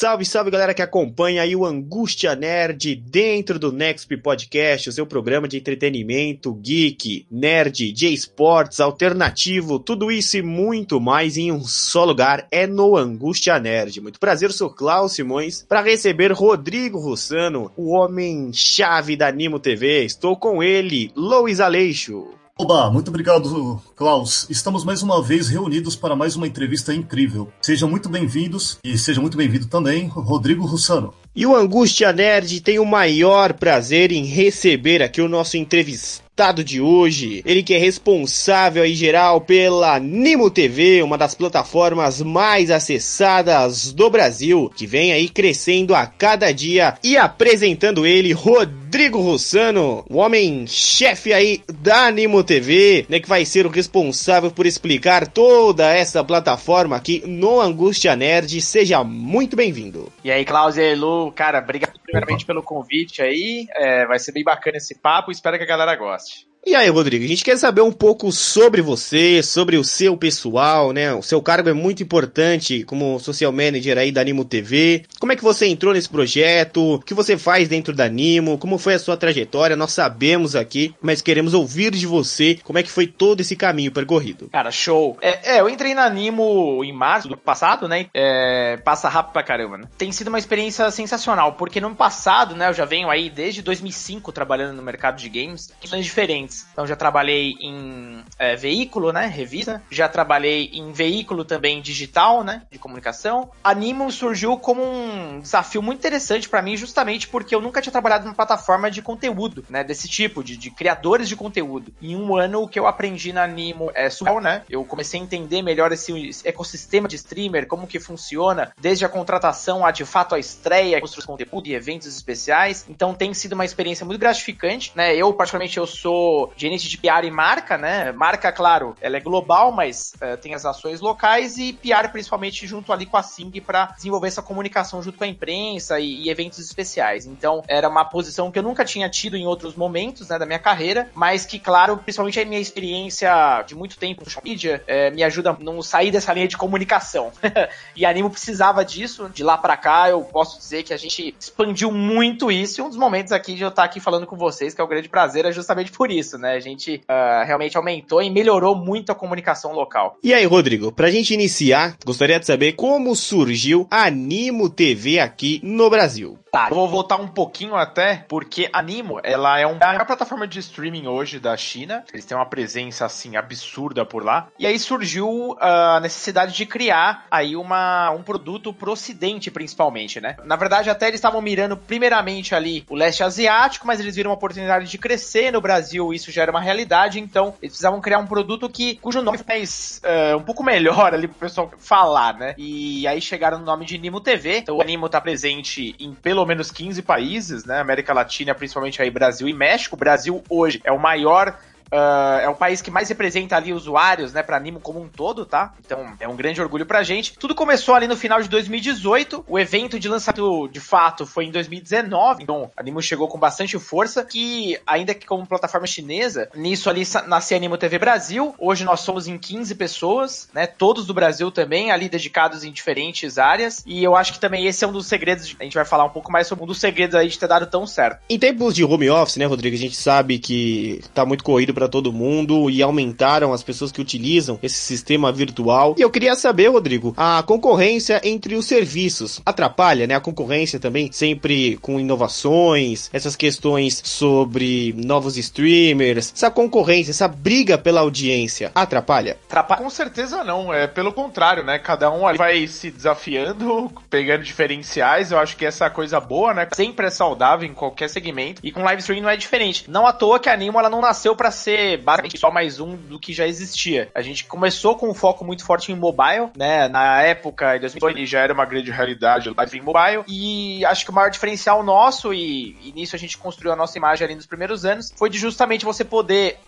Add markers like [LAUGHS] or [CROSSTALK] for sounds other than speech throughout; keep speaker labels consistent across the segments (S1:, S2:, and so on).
S1: Salve, salve galera que acompanha aí o Angústia Nerd dentro do Nexp Podcast, o seu programa de entretenimento, geek, nerd, de esportes, alternativo, tudo isso e muito mais em um só lugar é no Angústia Nerd. Muito prazer, sou Klaus Simões para receber Rodrigo Russano, o homem chave da Animo TV. Estou com ele, Louis Aleixo.
S2: Oba, muito obrigado, Klaus. Estamos mais uma vez reunidos para mais uma entrevista incrível. Sejam muito bem-vindos e seja muito bem-vindo também, Rodrigo Russano.
S1: E o Angústia Nerd tem o maior prazer em receber aqui o nosso entrevistado de hoje. Ele que é responsável em geral pela Nimo TV, uma das plataformas mais acessadas do Brasil, que vem aí crescendo a cada dia e apresentando ele, Rodrigo Rossano, o homem-chefe aí da Nimo TV, né, que vai ser o responsável por explicar toda essa plataforma aqui no Angústia Nerd. Seja muito bem-vindo.
S3: E aí, Klaus e Lu, cara, obrigado primeiramente pelo convite aí. É, vai ser bem bacana esse papo. Espero que a galera goste.
S1: E aí, Rodrigo, a gente quer saber um pouco sobre você, sobre o seu pessoal, né? O seu cargo é muito importante como social manager aí da Animo TV. Como é que você entrou nesse projeto? O que você faz dentro da Animo? Como foi a sua trajetória? Nós sabemos aqui, mas queremos ouvir de você como é que foi todo esse caminho percorrido.
S3: Cara, show. É, é eu entrei na Animo em março do passado, né? É, passa rápido pra caramba, né? Tem sido uma experiência sensacional, porque no passado, né, eu já venho aí desde 2005 trabalhando no mercado de games, questões diferentes. Então já trabalhei em é, veículo, né, revista, já trabalhei em veículo também digital, né, de comunicação. Animo surgiu como um desafio muito interessante para mim, justamente porque eu nunca tinha trabalhado numa plataforma de conteúdo, né, desse tipo, de, de criadores de conteúdo. Em um ano o que eu aprendi na Animo é surreal, né? Eu comecei a entender melhor esse ecossistema de streamer, como que funciona, desde a contratação a de fato a estreia, construção de conteúdo e eventos especiais. Então tem sido uma experiência muito gratificante, né? Eu particularmente eu sou gerente de PR e marca, né? Marca, claro, ela é global, mas uh, tem as ações locais e PR principalmente junto ali com a Sing para desenvolver essa comunicação junto com a imprensa e, e, eventos especiais. Então, era uma posição que eu nunca tinha tido em outros momentos, né, da minha carreira, mas que, claro, principalmente a minha experiência de muito tempo no media uh, me ajuda a não sair dessa linha de comunicação. [LAUGHS] e a Animo precisava disso. De lá para cá, eu posso dizer que a gente expandiu muito isso e um dos momentos aqui de eu estar aqui falando com vocês, que é um grande prazer, é justamente por isso, né? A gente uh, realmente aumentou e melhorou muito a comunicação local.
S1: E aí, Rodrigo, pra gente iniciar, gostaria de saber como surgiu a Animo TV aqui no Brasil.
S3: Tá, eu vou voltar um pouquinho até, porque a Animo, ela é, um, é a plataforma de streaming hoje da China. Eles têm uma presença, assim, absurda por lá. E aí surgiu a necessidade de criar aí uma, um produto pro ocidente, principalmente, né? Na verdade, até eles estavam mirando primeiramente ali o leste asiático, mas eles viram uma oportunidade de crescer no Brasil, isso já era uma realidade, então eles precisavam criar um produto que, cujo nome mais uh, um pouco melhor ali pro pessoal falar, né? E aí chegaram no nome de Nimo TV. Então o Animo tá presente em pelo menos 15 países, né? América Latina, principalmente aí Brasil e México. O Brasil hoje é o maior Uh, é o país que mais representa ali usuários, né, pra Animo como um todo, tá? Então é um grande orgulho pra gente. Tudo começou ali no final de 2018. O evento de lançamento de fato foi em 2019. Então Animo chegou com bastante força. Que, ainda que como plataforma chinesa, nisso ali nasceu Animo TV Brasil. Hoje nós somos em 15 pessoas, né? Todos do Brasil também, ali dedicados em diferentes áreas. E eu acho que também esse é um dos segredos. A gente vai falar um pouco mais sobre um dos segredos aí de ter dado tão certo.
S1: Em tempos de home office, né, Rodrigo? A gente sabe que tá muito corrido para todo mundo e aumentaram as pessoas que utilizam esse sistema virtual. E eu queria saber, Rodrigo, a concorrência entre os serviços atrapalha, né? A concorrência também sempre com inovações, essas questões sobre novos streamers, essa concorrência, essa briga pela audiência atrapalha?
S3: Com certeza não, é pelo contrário, né? Cada um vai se desafiando, pegando diferenciais. Eu acho que essa coisa boa, né? Sempre é saudável em qualquer segmento e com live streaming não é diferente. Não à toa que a Animo ela não nasceu para ser ser basicamente só mais um do que já existia. A gente começou com um foco muito forte em mobile, né? Na época, em 2002, já era uma grande realidade live em mobile. E acho que o maior diferencial nosso, e, e nisso a gente construiu a nossa imagem ali nos primeiros anos, foi de justamente você poder,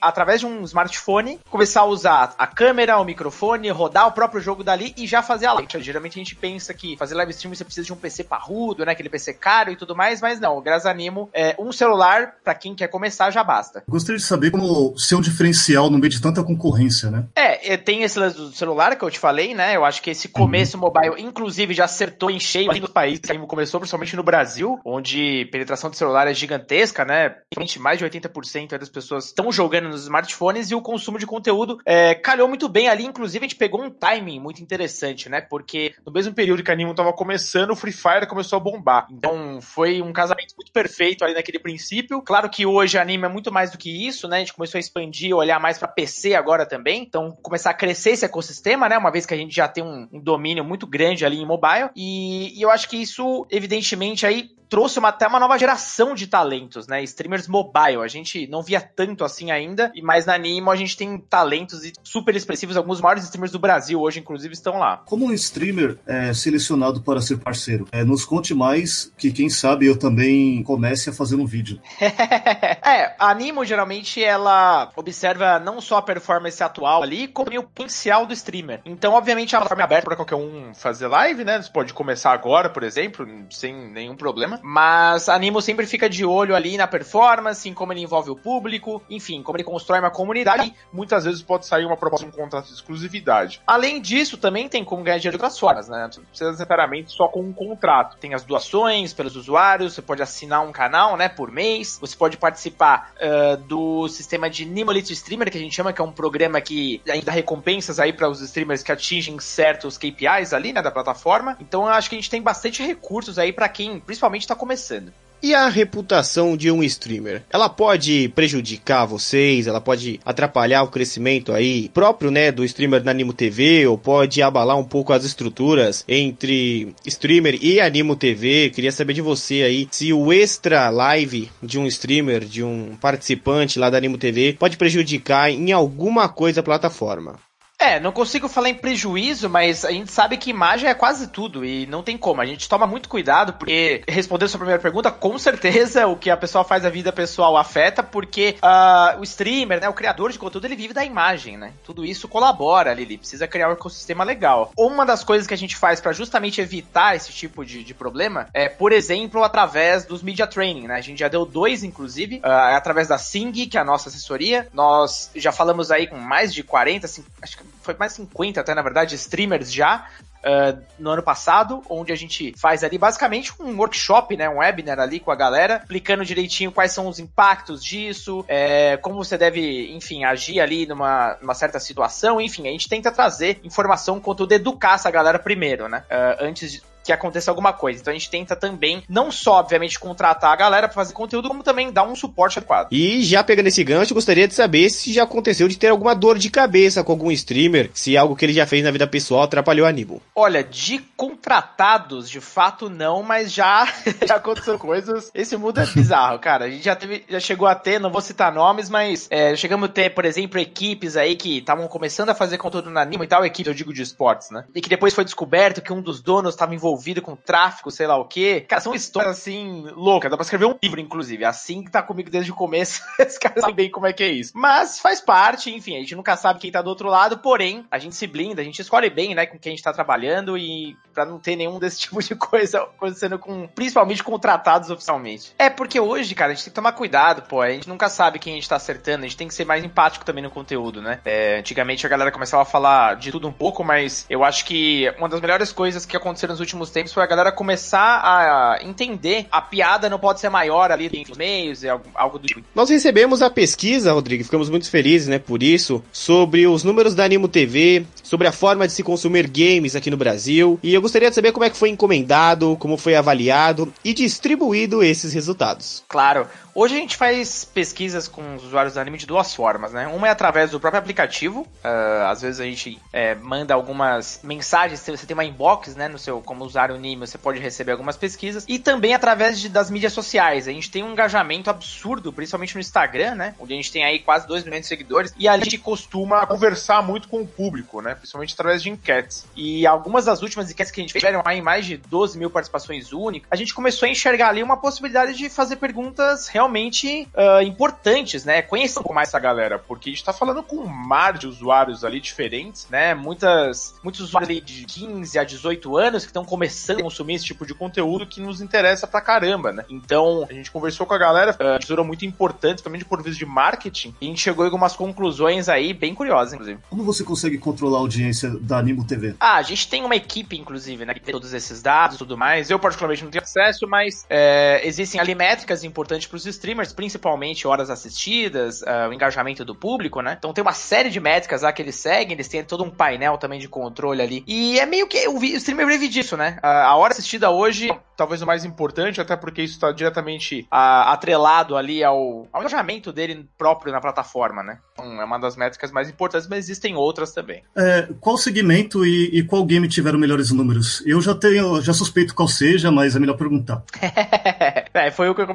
S3: através de um smartphone, começar a usar a câmera, o microfone, rodar o próprio jogo dali e já fazer a live. Geralmente a gente pensa que fazer live stream você precisa de um PC parrudo, né? Aquele PC caro e tudo mais, mas não. Graças a Animo, é, um celular, para quem quer começar, já basta.
S2: Gostaria de saber como ser um diferencial no meio de tanta concorrência, né?
S3: É, tem esse lance do celular que eu te falei, né? Eu acho que esse começo uhum. mobile, inclusive, já acertou em cheio ali no país. Começou principalmente no Brasil, onde penetração de celular é gigantesca, né? Mais de 80% das pessoas estão jogando nos smartphones e o consumo de conteúdo é, calhou muito bem ali. Inclusive, a gente pegou um timing muito interessante, né? Porque no mesmo período que a Animo tava começando, o Free Fire começou a bombar. Então, foi um casamento muito perfeito ali naquele princípio. Claro que hoje a Anime é muito mais do que isso, né? A gente começou a expandir, olhar mais para PC agora também. Então, começar a crescer esse ecossistema, né? Uma vez que a gente já tem um, um domínio muito grande ali em mobile. E, e eu acho que isso, evidentemente, aí trouxe uma, até uma nova geração de talentos, né? Streamers mobile. A gente não via tanto assim ainda, e mais na Animo a gente tem talentos super expressivos. Alguns maiores streamers do Brasil hoje, inclusive, estão lá.
S2: Como um streamer é selecionado para ser parceiro, é, nos conte mais que, quem sabe, eu também comece a fazer um vídeo. [LAUGHS]
S3: é, a Animo geralmente ela observa não só a performance atual ali, como o potencial do streamer. Então, obviamente, a plataforma é aberta para qualquer um fazer live, né? Você pode começar agora, por exemplo, sem nenhum problema. Mas a Animo sempre fica de olho ali na performance, em como ele envolve o público, enfim, como ele constrói uma comunidade. E
S4: muitas vezes pode sair uma proposta de um contrato de exclusividade.
S3: Além disso, também tem como ganhar dinheiro de outras formas, né? Não precisa necessariamente só com um contrato. Tem as doações pelos usuários, você pode assinar um canal, né, por mês. Você pode participar uh, do sistema de Nimolith Streamer, que a gente chama, que é um programa que ainda recompensas aí para os streamers que atingem certos KPIs ali, né, da plataforma. Então eu acho que a gente tem bastante recursos aí para quem, principalmente está começando.
S1: E a reputação de um streamer? Ela pode prejudicar vocês? Ela pode atrapalhar o crescimento aí próprio, né, do streamer na Animo TV? Ou pode abalar um pouco as estruturas entre streamer e Animo TV? Queria saber de você aí se o extra live de um streamer, de um participante lá da Animo TV, pode prejudicar em alguma coisa a plataforma.
S3: É, não consigo falar em prejuízo, mas a gente sabe que imagem é quase tudo e não tem como. A gente toma muito cuidado porque, respondendo sua primeira pergunta, com certeza o que a pessoa faz a vida pessoal afeta, porque uh, o streamer, né, o criador de conteúdo, ele vive da imagem, né? Tudo isso colabora ali, ele precisa criar um ecossistema legal. Uma das coisas que a gente faz para justamente evitar esse tipo de, de, problema é, por exemplo, através dos media training, né? A gente já deu dois, inclusive, uh, através da Sing, que é a nossa assessoria. Nós já falamos aí com mais de 40, assim, acho que foi mais 50 até, na verdade, streamers já, Uh, no ano passado, onde a gente faz ali basicamente um workshop, né, um webinar ali com a galera, explicando direitinho quais são os impactos disso, é, como você deve, enfim, agir ali numa, numa certa situação, enfim, a gente tenta trazer informação, conteúdo, educar essa galera primeiro, né, uh, antes de que aconteça alguma coisa. Então a gente tenta também, não só, obviamente, contratar a galera para fazer conteúdo, como também dar um suporte adequado.
S1: E já pegando esse gancho, gostaria de saber se já aconteceu de ter alguma dor de cabeça com algum streamer, se algo que ele já fez na vida pessoal atrapalhou a Aníbal.
S3: Olha, de contratados, de fato não, mas já, [LAUGHS] já aconteceu coisas. Esse mundo é bizarro, cara. A gente já teve, já chegou a ter, não vou citar nomes, mas é, chegamos a ter, por exemplo, equipes aí que estavam começando a fazer conteúdo na Animo e tal, equipe, eu digo de esportes, né? E que depois foi descoberto que um dos donos estava envolvido envolvido com tráfico, sei lá o quê. Cara, são histórias assim loucas. Dá pra escrever um livro, inclusive. Assim que tá comigo desde o começo, [LAUGHS] esse cara sabe bem como é que é isso. Mas faz parte, enfim, a gente nunca sabe quem tá do outro lado, porém, a gente se blinda, a gente escolhe bem, né, com quem a gente tá trabalhando e para não ter nenhum desse [LAUGHS] tipo de coisa acontecendo com, principalmente contratados oficialmente. É porque hoje, cara, a gente tem que tomar cuidado, pô. A gente nunca sabe quem a gente tá acertando, a gente tem que ser mais empático também no conteúdo, né? É, antigamente a galera começava a falar de tudo um pouco, mas eu acho que uma das melhores coisas que aconteceram nos últimos tempos foi a galera começar a entender a piada não pode ser maior ali entre os meios, é algo do tipo.
S1: Nós recebemos a pesquisa, Rodrigo, ficamos muito felizes, né, por isso, sobre os números da Animo TV, sobre a forma de se consumir games aqui no Brasil, e eu gostaria de saber como é que foi encomendado, como foi avaliado e distribuído esses resultados.
S3: Claro, Hoje a gente faz pesquisas com os usuários do anime de duas formas, né? Uma é através do próprio aplicativo, uh, às vezes a gente é, manda algumas mensagens, você tem uma inbox, né, no seu, como usuário anime, você pode receber algumas pesquisas, e também através de, das mídias sociais. A gente tem um engajamento absurdo, principalmente no Instagram, né? Onde a gente tem aí quase 2 milhões de seguidores, e a gente costuma conversar muito com o público, né? Principalmente através de enquetes. E algumas das últimas enquetes que a gente fez tiveram aí mais de 12 mil participações únicas. A gente começou a enxergar ali uma possibilidade de fazer perguntas realmente uh, importantes, né? Conhecer um pouco mais essa galera, porque a gente tá falando com um mar de usuários ali diferentes, né? Muitas, muitos usuários de 15 a 18 anos que estão começando a consumir esse tipo de conteúdo que nos interessa pra caramba, né? Então, a gente conversou com a galera, uh, foram muito importantes, também de por vez de marketing, e a gente chegou em algumas conclusões aí bem curiosas, inclusive.
S2: Como você consegue controlar a audiência da Animo TV?
S3: Ah, a gente tem uma equipe, inclusive, né? Que tem todos esses dados e tudo mais. Eu, particularmente, não tenho acesso, mas é, existem ali métricas importantes para os streamers, principalmente horas assistidas, uh, o engajamento do público, né? Então tem uma série de métricas lá que eles seguem, eles têm todo um painel também de controle ali. E é meio que o streamer vive disso, né? A, a hora assistida hoje, talvez o mais importante, até porque isso está diretamente a, atrelado ali ao, ao engajamento dele próprio na plataforma, né? Então, é uma das métricas mais importantes, mas existem outras também.
S2: É, qual segmento e, e, qual game tiveram melhores números? Eu já tenho, já suspeito qual seja, mas é melhor perguntar. [LAUGHS]
S3: é, foi o que eu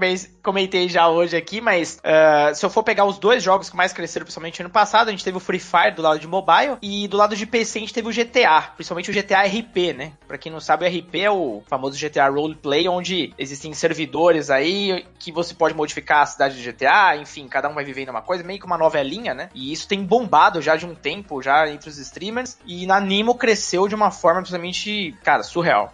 S3: comentei já hoje aqui, mas uh, se eu for pegar os dois jogos que mais cresceram, principalmente ano passado, a gente teve o Free Fire do lado de mobile e do lado de PC a gente teve o GTA, principalmente o GTA RP, né? Pra quem não sabe, o RP é o famoso GTA Roleplay, onde existem servidores aí que você pode modificar a cidade de GTA, enfim, cada um vai vivendo uma coisa, meio que uma novelinha, né? E isso tem bombado já de um tempo, já entre os streamers, e na Nimo cresceu de uma forma absolutamente, cara, surreal.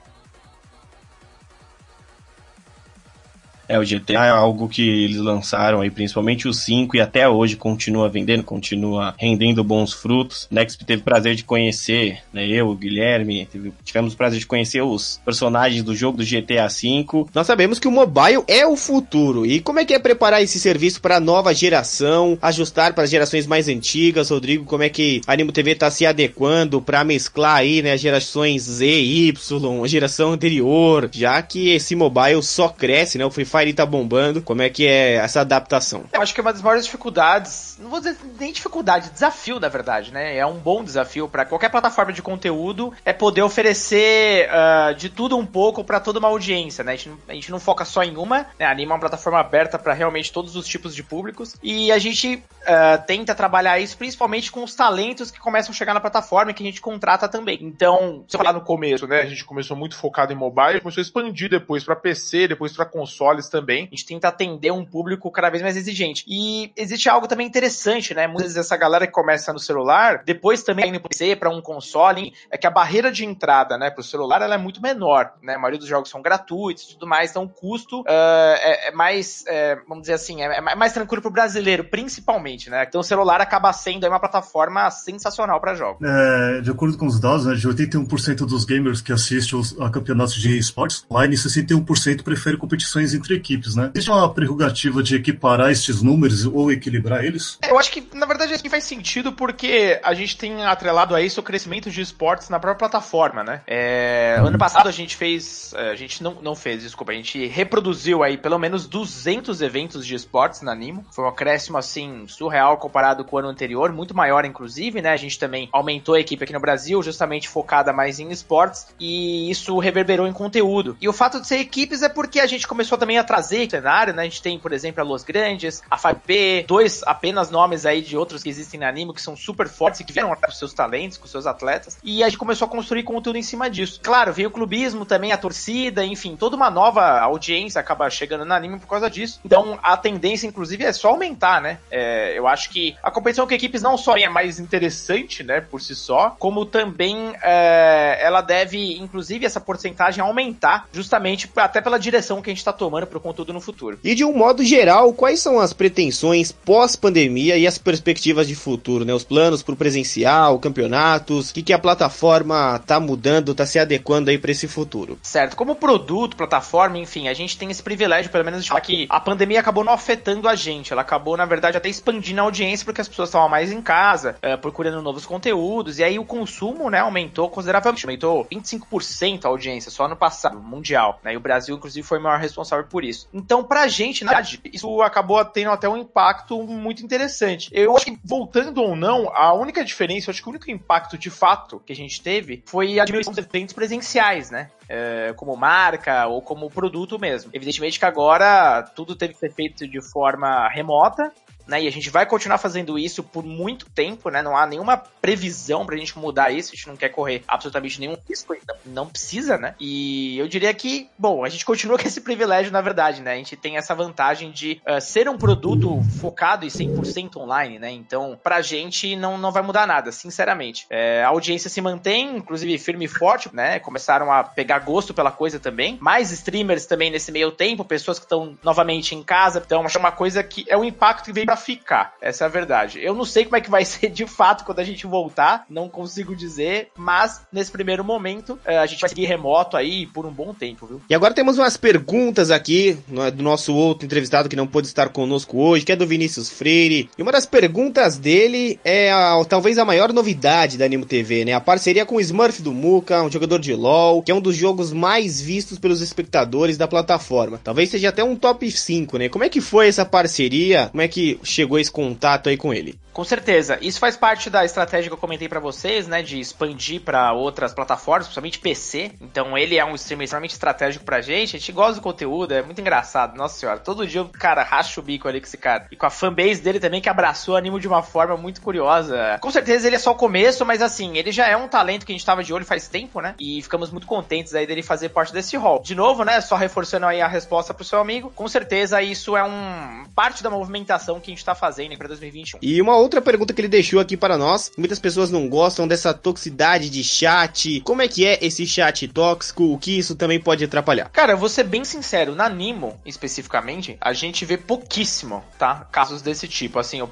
S1: É, o GTA é algo que eles lançaram aí, principalmente o 5, e até hoje continua vendendo, continua rendendo bons frutos. Next teve prazer de conhecer, né, eu, o Guilherme, teve, tivemos o prazer de conhecer os personagens do jogo do GTA 5. Nós sabemos que o mobile é o futuro. E como é que é preparar esse serviço para a nova geração, ajustar para as gerações mais antigas? Rodrigo, como é que a Animo TV está se adequando para mesclar aí, né, gerações Z, Y, a geração anterior, já que esse mobile só cresce, né? O Free tá bombando. Como é que é essa adaptação?
S3: Eu acho que é uma das maiores dificuldades, não vou dizer nem dificuldade, desafio, na verdade, né? É um bom desafio para qualquer plataforma de conteúdo é poder oferecer uh, de tudo um pouco para toda uma audiência, né? A gente, a gente não foca só em uma, né? Anima é uma plataforma aberta para realmente todos os tipos de públicos e a gente uh, tenta trabalhar isso principalmente com os talentos que começam a chegar na plataforma e que a gente contrata também. Então,
S5: se falar no começo, né? A gente começou muito focado em mobile, começou a expandir depois para PC, depois para consoles também.
S3: A gente tenta atender um público cada vez mais exigente. E existe algo também interessante, né? Muitas vezes essa galera que começa no celular, depois também indo pro PC, para um console, é que a barreira de entrada, né, pro celular, ela é muito menor, né? A maioria dos jogos são gratuitos e tudo mais, então o custo uh, é, é, mais, é, vamos dizer assim, é, é mais tranquilo pro brasileiro, principalmente, né? Então o celular acaba sendo uma plataforma sensacional para jogos.
S2: É, de acordo com os dados, né, de 81% dos gamers que assistem a campeonatos de esportes online, 61% prefere competições entre equipes, né? Existe uma prerrogativa de equiparar esses números ou equilibrar eles?
S3: Eu acho que, na verdade, isso faz sentido porque a gente tem atrelado a isso o crescimento de esportes na própria plataforma, né? É, ano passado a gente fez, é, a gente não, não fez, desculpa, a gente reproduziu aí pelo menos 200 eventos de esportes na Nimo. Foi um acréscimo, assim, surreal comparado com o ano anterior, muito maior, inclusive, né? A gente também aumentou a equipe aqui no Brasil, justamente focada mais em esportes, e isso reverberou em conteúdo. E o fato de ser equipes é porque a gente começou também a trazer cenário, né? A gente tem, por exemplo, a Los Grandes, a 5P, dois apenas nomes aí de outros que existem na anime que são super fortes e que vieram com seus talentos, com seus atletas. E a gente começou a construir conteúdo em cima disso. Claro, veio o clubismo também, a torcida, enfim, toda uma nova audiência acaba chegando na anime por causa disso. Então a tendência, inclusive, é só aumentar, né? É, eu acho que a competição com equipes não só é mais interessante, né, por si só, como também é, ela deve, inclusive, essa porcentagem aumentar, justamente até pela direção que a gente está tomando para o conteúdo no futuro.
S1: E de um modo geral, quais são as pretensões pós-pandemia e as perspectivas de futuro, né? Os planos para o presencial, campeonatos, o que, que a plataforma tá mudando, tá se adequando aí para esse futuro?
S3: Certo, como produto, plataforma, enfim, a gente tem esse privilégio, pelo menos, de falar que a pandemia acabou não afetando a gente, ela acabou, na verdade, até expandindo a audiência porque as pessoas estavam mais em casa, é, procurando novos conteúdos, e aí o consumo, né, aumentou consideravelmente, aumentou 25% a audiência só no passado, mundial, né? E o Brasil, inclusive, foi o maior responsável por isso. Então, pra gente, na verdade, isso acabou tendo até um impacto muito interessante. Eu acho que, voltando ou não, a única diferença, eu acho que o único impacto de fato que a gente teve foi a diminuição dos eventos presenciais, né? É, como marca ou como produto mesmo. Evidentemente que agora tudo teve que ser feito de forma remota, né? E a gente vai continuar fazendo isso por muito tempo, né? Não há nenhuma previsão pra gente mudar isso, a gente não quer correr absolutamente nenhum risco, não, não precisa, né? E eu diria que, bom, a gente continua [LAUGHS] com esse privilégio, na verdade, né? A gente tem essa vantagem de uh, ser um produto focado e 100% online, né? Então, pra gente não, não vai mudar nada, sinceramente. É, a audiência se mantém, inclusive firme e forte, né? Começaram a pegar gosto pela coisa também. Mais streamers também nesse meio tempo, pessoas que estão novamente em casa. Então, acho uma coisa que é um impacto que veio pra ficar. Essa é a verdade. Eu não sei como é que vai [LAUGHS] ser de fato quando a gente voltar, não consigo dizer, mas nesse primeiro momento eh, a gente vai seguir remoto aí por um bom tempo, viu?
S1: E agora temos umas perguntas aqui do nosso outro entrevistado que não pôde estar conosco hoje, que é do Vinícius Freire. E uma das perguntas dele é a, talvez a maior novidade da Animo TV, né? A parceria com o Smurf do Muka, um jogador de LoL, que é um dos jogos mais vistos pelos espectadores da plataforma. Talvez seja até um top 5, né? Como é que foi essa parceria? Como é que chegou esse contato aí com ele?
S3: Com certeza. Isso faz parte da estratégia que eu comentei para vocês, né? De expandir para outras plataformas, principalmente PC. Então ele é um streamer extremamente estratégico pra gente. A gente gosta do conteúdo, é muito engraçado. Nossa senhora, todo dia o cara racha o bico ali com esse cara. E com a fanbase dele também, que abraçou o anime de uma forma muito curiosa. Com certeza ele é só o começo, mas assim, ele já é um talento que a gente tava de olho faz tempo, né? E ficamos muito contentes aí dele fazer parte desse rol. De novo, né? Só reforçando aí a resposta pro seu amigo. Com certeza isso é um parte da movimentação que a gente tá fazendo para 2021.
S1: E uma outra pergunta que ele deixou aqui para nós, muitas pessoas não gostam dessa toxicidade de chat. Como é que é esse chat tóxico? O que isso também pode atrapalhar?
S3: Cara, eu vou ser bem sincero, na Nimo, especificamente, a gente vê pouquíssimo, tá? Casos desse tipo. Assim, eu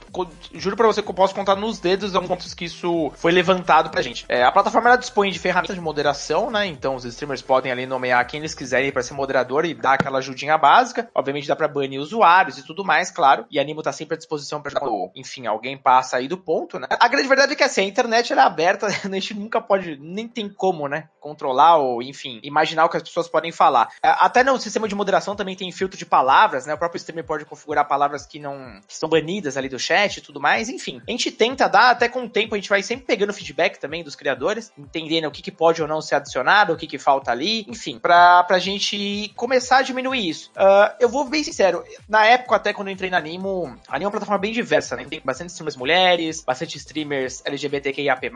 S3: juro pra você que eu posso contar nos dedos alguns pontos que isso foi levantado pra gente. É, a plataforma ela dispõe de ferramentas de moderação, né? Então os streamers podem ali nomear quem eles quiserem para ser moderador e dar aquela ajudinha básica. Obviamente dá pra banir usuários e tudo mais, claro. E a Nimo tá sempre à disposição pra enfim, alguém passa aí do ponto, né? A grande verdade é que assim, a internet é aberta, [LAUGHS] a gente nunca pode, nem tem como, né? Controlar ou, enfim, imaginar o que as pessoas podem falar. É, até no sistema de moderação também tem filtro de palavras, né? O próprio streamer pode configurar palavras que não que são banidas ali do chat e tudo mais, enfim. A gente tenta dar, até com o tempo, a gente vai sempre pegando feedback também dos criadores, entendendo o que, que pode ou não ser adicionado, o que, que falta ali, enfim, pra, pra gente começar a diminuir isso. Uh, eu vou bem sincero, na época, até quando eu entrei na Animo, a Animo é uma plataforma bem diversa, né? Tem bastante streamers mulheres, bastante streamers LGBTQIAP+,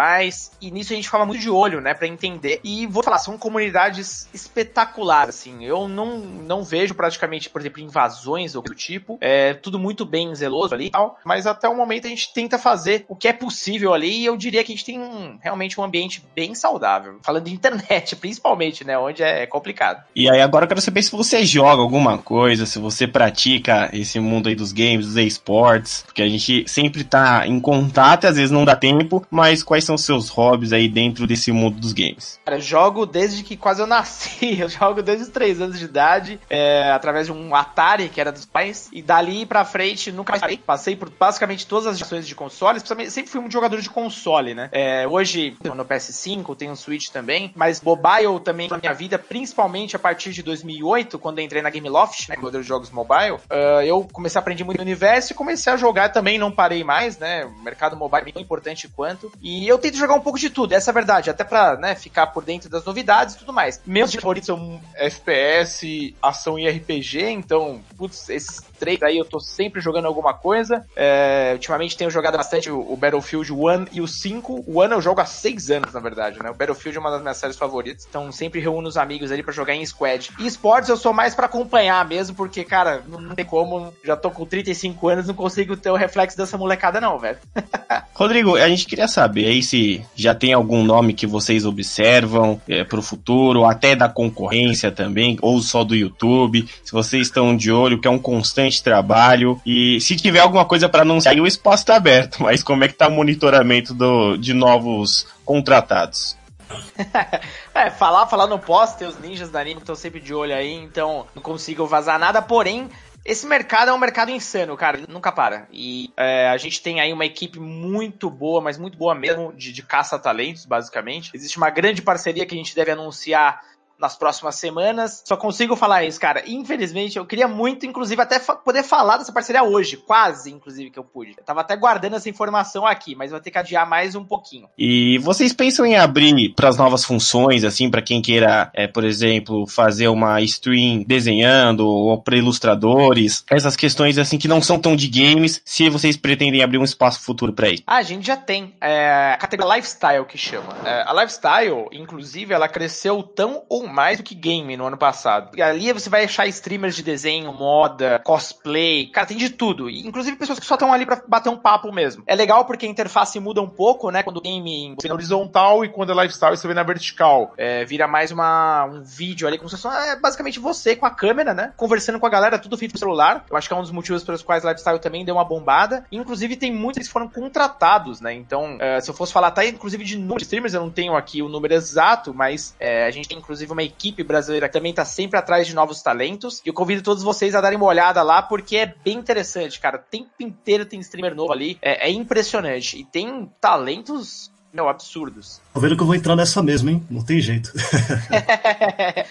S3: e nisso a gente ficava muito de olho, né, para entender. E vou falar, são comunidades espetaculares, assim. Eu não, não vejo praticamente, por exemplo, invasões ou do tipo. É tudo muito bem zeloso ali e tal, mas até o momento a gente tenta fazer o que é possível ali e eu diria que a gente tem um, realmente um ambiente bem saudável. Falando de internet, [LAUGHS] principalmente, né, onde é complicado.
S1: E aí agora eu quero saber se você joga alguma coisa, se você pratica esse mundo aí dos games, dos esportes, porque a gente sempre tá em contato às vezes não dá tempo, mas quais são os seus hobbies aí dentro desse mundo dos games?
S3: Cara, eu jogo desde que quase eu nasci, [LAUGHS] eu jogo desde os 3 anos de idade, é, através de um Atari, que era dos pais, e dali pra frente nunca mais parei. Passei por basicamente todas as gerações de consoles, sempre fui um jogador de console, né? É, hoje, no PS5, tenho um Switch também, mas mobile também na minha vida, principalmente a partir de 2008, quando entrei na Gameloft, né, modelo de jogos mobile, uh, eu comecei a aprender muito no universo e comecei a jogar também, não parei mais, né? O mercado mobile é tão importante quanto. E eu tento jogar um pouco de tudo, essa é a verdade, até pra, né, ficar por dentro das novidades e tudo mais. Meus favoritos são FPS, ação e RPG, então, putz, esses três aí eu tô sempre jogando alguma coisa. É, ultimamente tenho jogado bastante o, Battlefield 1 e o 5. O 1 eu jogo há seis anos, na verdade, né? O Battlefield é uma das minhas séries favoritas. Então sempre reúno os amigos ali para jogar em squad. E esportes eu sou mais para acompanhar mesmo, porque, cara, não tem como. Já tô com 35 anos, não consigo ter o reflexo dessa molecada, não, velho. [LAUGHS]
S1: Rodrigo, a gente queria saber aí se já tem algum nome que vocês observam é, pro futuro, até da concorrência também, ou só do YouTube. Se vocês estão de olho, que é um constante trabalho. E se tiver alguma coisa para anunciar, o espaço tá aberto. [LAUGHS] Mas como é que tá o monitoramento do, de novos contratados? [LAUGHS]
S3: é, falar, falar não posso, tem os ninjas da anime que estão sempre de olho aí, então não consigo vazar nada, porém, esse mercado é um mercado insano, cara, nunca para. E é, a gente tem aí uma equipe muito boa, mas muito boa mesmo, de, de caça-talentos, basicamente. Existe uma grande parceria que a gente deve anunciar nas próximas semanas. Só consigo falar isso, cara. Infelizmente, eu queria muito, inclusive, até fa poder falar dessa parceria hoje. Quase, inclusive, que eu pude. Eu tava até guardando essa informação aqui, mas vou ter que adiar mais um pouquinho.
S1: E vocês pensam em abrir para as novas funções, assim, para quem queira, é, por exemplo, fazer uma stream desenhando ou para ilustradores, essas questões assim que não são tão de games, se vocês pretendem abrir um espaço futuro para isso?
S3: Ah, a gente já tem é, a categoria lifestyle que chama. É, a lifestyle, inclusive, ela cresceu tão ou mais do que game no ano passado. E ali você vai achar streamers de desenho, moda, cosplay, cara, tem de tudo. E, inclusive pessoas que só estão ali para bater um papo mesmo. É legal porque a interface muda um pouco, né? Quando o game
S5: você vê na horizontal e quando é lifestyle você vê na vertical.
S3: É, vira mais uma, um vídeo ali, como se fosse é, basicamente você com a câmera, né? Conversando com a galera, tudo feito no celular. Eu acho que é um dos motivos pelos quais lifestyle também deu uma bombada. Inclusive, tem muitos que foram contratados, né? Então, é, se eu fosse falar até inclusive de número de streamers, eu não tenho aqui o número exato, mas é, a gente tem inclusive uma equipe brasileira que também tá sempre atrás de novos talentos. E eu convido todos vocês a darem uma olhada lá, porque é bem interessante, cara. O tempo inteiro tem streamer novo ali. É, é impressionante. E tem talentos meu, absurdos.
S2: Tô vendo que eu vou entrar nessa mesmo, hein? Não tem jeito.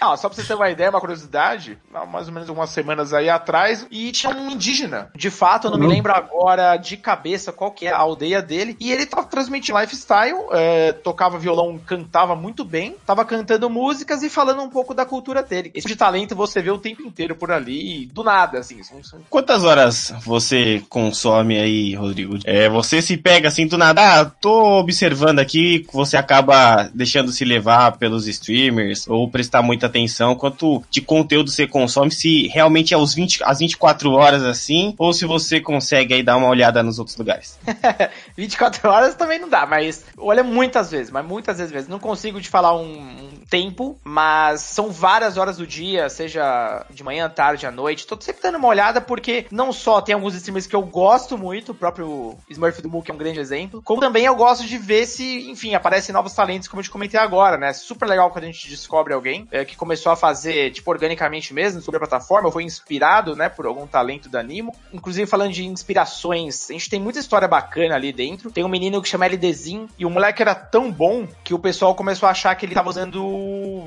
S3: não, [LAUGHS] [LAUGHS] só pra você ter uma ideia, uma curiosidade, mais ou menos umas semanas aí atrás, e tinha um indígena. De fato, eu não uhum. me lembro agora de cabeça qual que é a aldeia dele, e ele tava transmitindo lifestyle, é, tocava violão, cantava muito bem, tava cantando músicas e falando um pouco da cultura dele. Esse tipo de talento você vê o tempo inteiro por ali, do nada, assim.
S1: Quantas horas você consome aí, Rodrigo? É, você se pega assim do nada, ah, tô observando aqui, você acaba deixando se levar pelos streamers ou prestar muita atenção quanto de conteúdo você consome, se realmente é aos 20, às 24 horas assim, ou se você consegue aí dar uma olhada nos outros lugares. [LAUGHS]
S3: 24 horas também não dá, mas olha muitas vezes, mas muitas vezes. Não consigo te falar um tempo, mas são várias horas do dia, seja de manhã, tarde, à noite. Tô sempre dando uma olhada porque não só tem alguns streamers que eu gosto muito, o próprio Smurf do Mook é um grande exemplo, como também eu gosto de ver se enfim, aparecem novos talentos, como eu te comentei agora, né? Super legal quando a gente descobre alguém é, que começou a fazer, tipo, organicamente mesmo, sobre a plataforma, foi inspirado, né, por algum talento da Animo. Inclusive, falando de inspirações, a gente tem muita história bacana ali dentro. Tem um menino que chama LDzinho, e o moleque era tão bom que o pessoal começou a achar que ele tava usando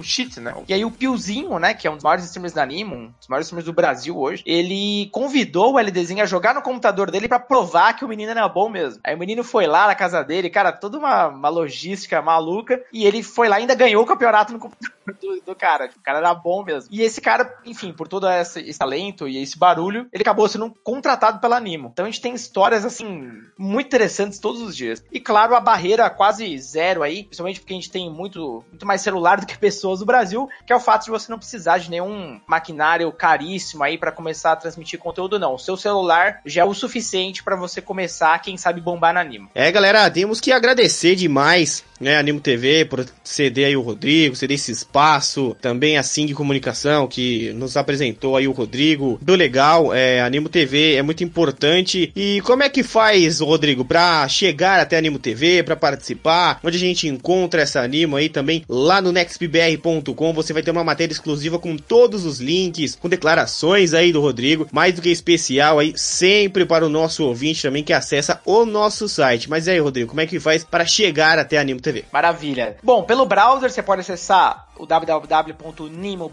S3: cheat, né? E aí o Piozinho, né, que é um dos maiores streamers da Animo, um dos maiores streamers do Brasil hoje, ele convidou o LDzinho a jogar no computador dele para provar que o menino era bom mesmo. Aí o menino foi lá na casa dele, cara, toda uma uma logística maluca, e ele foi lá e ainda ganhou o campeonato no computador do, do cara. O cara era bom mesmo. E esse cara, enfim, por todo esse, esse, talento e esse barulho, ele acabou sendo contratado pela Animo. Então a gente tem histórias, assim, muito interessantes todos os dias. E claro, a barreira quase zero aí, principalmente porque a gente tem muito, muito mais celular do que pessoas no Brasil, que é o fato de você não precisar de nenhum maquinário caríssimo aí para começar a transmitir conteúdo, não. O seu celular já é o suficiente para você começar, quem sabe, bombar na Animo.
S1: É, galera, temos que agradecer demais, né, Animo TV, por ceder aí o Rodrigo, ceder esse espaço, também a Sing Comunicação, que nos apresentou aí o Rodrigo, do legal, é, Animo TV é muito importante, e como é que faz, Rodrigo, pra chegar até Animo TV, pra participar, onde a gente encontra essa Animo aí também, lá no nextbr.com, você vai ter uma matéria exclusiva com todos os links, com declarações aí do Rodrigo, mais do que especial aí, sempre para o nosso ouvinte também que acessa o nosso site. Mas aí, Rodrigo, como é que faz para chegar até Animo TV?
S3: Maravilha. Bom, pelo browser você pode acessar o www.nimo.tv,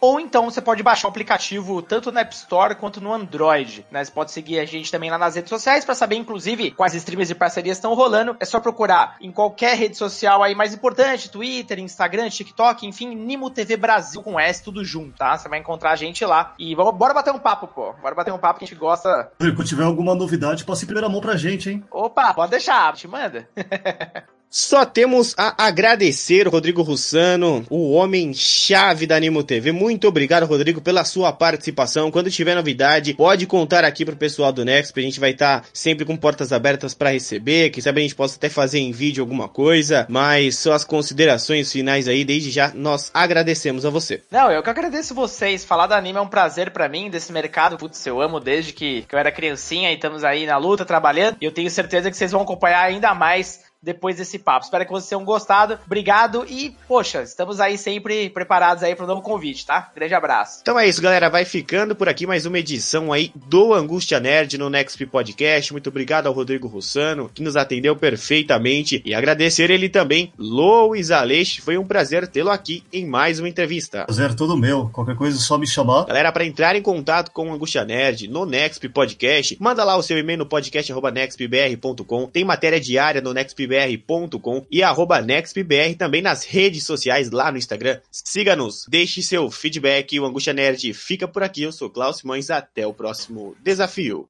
S3: ou então você pode baixar o aplicativo tanto na App Store quanto no Android. Né? Você pode seguir a gente também lá nas redes sociais para saber, inclusive, quais streams e parcerias estão rolando. É só procurar em qualquer rede social aí mais importante, Twitter, Instagram, TikTok, enfim, Nimo TV Brasil com S, tudo junto, tá? Você vai encontrar a gente lá. E vamos, bora bater um papo, pô. Bora bater um papo que a gente gosta.
S2: Se tiver alguma novidade, passe em primeira mão pra gente, hein?
S3: Opa, pode deixar, te manda. [LAUGHS]
S1: Só temos a agradecer Rodrigo Russano, o homem-chave da Animo TV. Muito obrigado, Rodrigo, pela sua participação. Quando tiver novidade, pode contar aqui pro pessoal do Next, a gente vai estar tá sempre com portas abertas para receber. Quem sabe a gente possa até fazer em vídeo alguma coisa, mas só as considerações finais aí, desde já nós agradecemos a você.
S3: Não, eu que agradeço vocês. Falar da Anime é um prazer para mim, desse mercado. Putz, eu amo desde que, que eu era criancinha e estamos aí na luta, trabalhando. E eu tenho certeza que vocês vão acompanhar ainda mais depois desse papo. Espero que vocês tenham gostado. Obrigado e, poxa, estamos aí sempre preparados aí para um novo convite, tá? Grande abraço.
S1: Então é isso, galera. Vai ficando por aqui mais uma edição aí do Angústia Nerd no Next Podcast. Muito obrigado ao Rodrigo Russano, que nos atendeu perfeitamente. E agradecer ele também, Louis Aleixo. Foi um prazer tê-lo aqui em mais uma entrevista.
S2: Prazer todo meu. Qualquer coisa é só me chamar.
S1: Galera, para entrar em contato com o Angústia Nerd no Next Podcast, manda lá o seu e-mail no podcast.nextbr.com. Tem matéria diária no nextbr.com e arroba nextbr também nas redes sociais lá no Instagram. Siga-nos, deixe seu feedback. O Angústia Nerd fica por aqui. Eu sou Klaus Simões. Até o próximo desafio.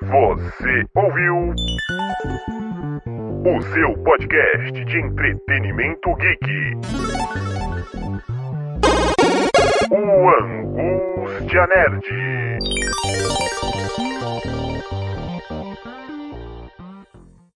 S4: Você ouviu o seu podcast de entretenimento geek. O Angústia Nerd.